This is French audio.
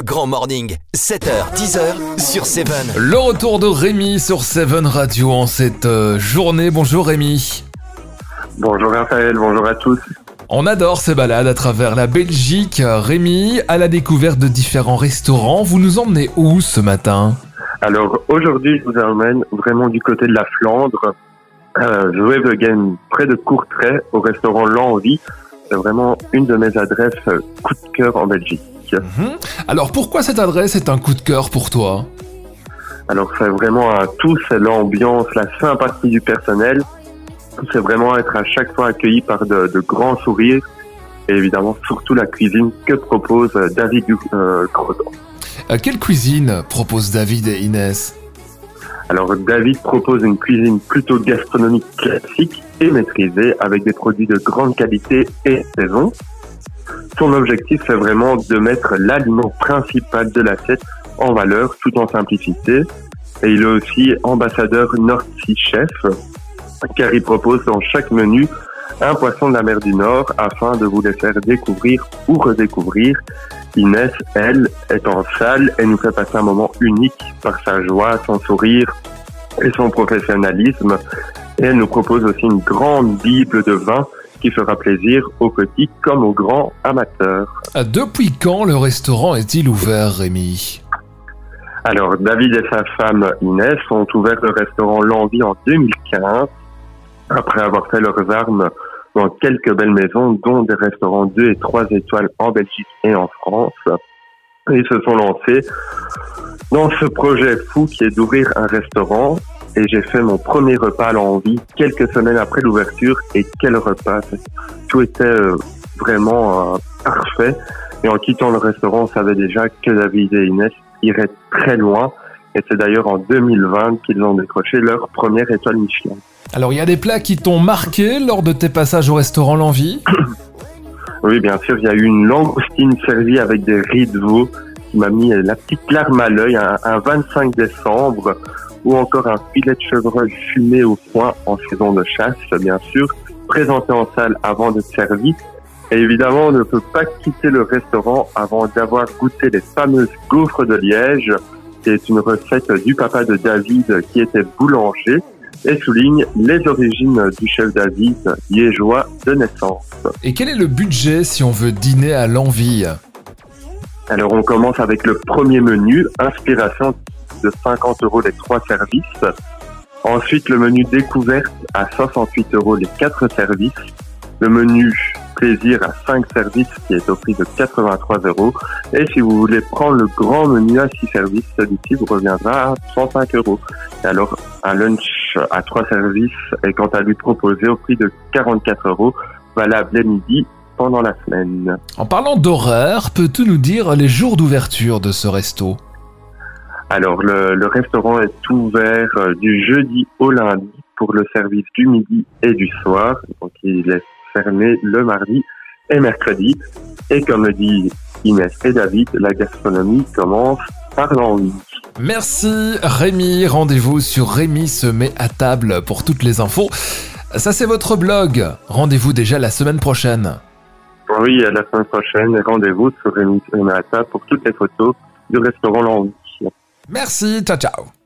Le Grand Morning, 7h, 10h sur 7. Le retour de Rémi sur 7 Radio en cette euh, journée. Bonjour Rémi. Bonjour Raphaël, bonjour à tous. On adore ces balades à travers la Belgique. Rémi, à la découverte de différents restaurants, vous nous emmenez où ce matin? Alors aujourd'hui, je vous emmène vraiment du côté de la Flandre, euh, Game, près de Courtrai, au restaurant L'Envie. C'est vraiment une de mes adresses euh, coup de cœur en Belgique. Mhm. Alors pourquoi cette adresse est un coup de cœur pour toi Alors c'est vraiment tout, c'est l'ambiance, la sympathie du personnel. C'est vraiment être à chaque fois accueilli par de, grands sourires et évidemment surtout la cuisine que propose euh, David euh, euh, quelle cuisine propose David et Inès alors David propose une cuisine plutôt gastronomique classique et maîtrisée avec des produits de grande qualité et saison. Son objectif c'est vraiment de mettre l'aliment principal de l'assiette en valeur tout en simplicité. Et il est aussi ambassadeur North Sea Chef car il propose dans chaque menu un poisson de la mer du Nord afin de vous les faire découvrir ou redécouvrir. Inès, elle, est en salle et nous fait passer un moment unique par sa joie, son sourire et son professionnalisme. Et elle nous propose aussi une grande bible de vin qui fera plaisir aux petits comme aux grands amateurs. Depuis quand le restaurant est-il ouvert, Rémi? Alors, David et sa femme Inès ont ouvert le restaurant L'Envie en 2015 après avoir fait leurs armes dans quelques belles maisons, dont des restaurants 2 et 3 étoiles en Belgique et en France. ils se sont lancés dans ce projet fou qui est d'ouvrir un restaurant. Et j'ai fait mon premier repas à l'envie quelques semaines après l'ouverture. Et quel repas Tout était euh, vraiment euh, parfait. Et en quittant le restaurant, on savait déjà que David et Inès iraient très loin. Et c'est d'ailleurs en 2020 qu'ils ont décroché leur première étoile Michelin. Alors, il y a des plats qui t'ont marqué lors de tes passages au restaurant L'Envie? Oui, bien sûr. Il y a eu une langoustine servie avec des riz de veau qui m'a mis la petite larme à l'œil un, 25 décembre ou encore un filet de chevreuil fumé au foin en saison de chasse, bien sûr, présenté en salle avant d'être servi. Et évidemment, on ne peut pas quitter le restaurant avant d'avoir goûté les fameuses gaufres de Liège, qui est une recette du papa de David qui était boulanger et souligne les origines du chef David, liégeois de naissance. Et quel est le budget si on veut dîner à l'envie? Alors on commence avec le premier menu, inspiration de 50 euros les trois services. Ensuite le menu découverte à 68 euros les quatre services. Le menu plaisir à 5 services qui est au prix de 83 euros. Et si vous voulez prendre le grand menu à 6 services, celui-ci vous reviendra à 105 euros. Et alors, un lunch à 3 services est quant à lui proposé au prix de 44 euros, valable les midi pendant la semaine. En parlant d'horaire, peux-tu nous dire les jours d'ouverture de ce resto? Alors, le, le, restaurant est ouvert euh, du jeudi au lundi pour le service du midi et du soir. Donc, il est fermé le mardi et mercredi. Et comme le dit Inès et David, la gastronomie commence par l'envie. Merci Rémi, rendez-vous sur Rémi se met à table pour toutes les infos. Ça c'est votre blog, rendez-vous déjà la semaine prochaine. Oui, à la semaine prochaine, rendez-vous sur Rémi se met à table pour toutes les photos du restaurant L'Envie. Merci, ciao ciao.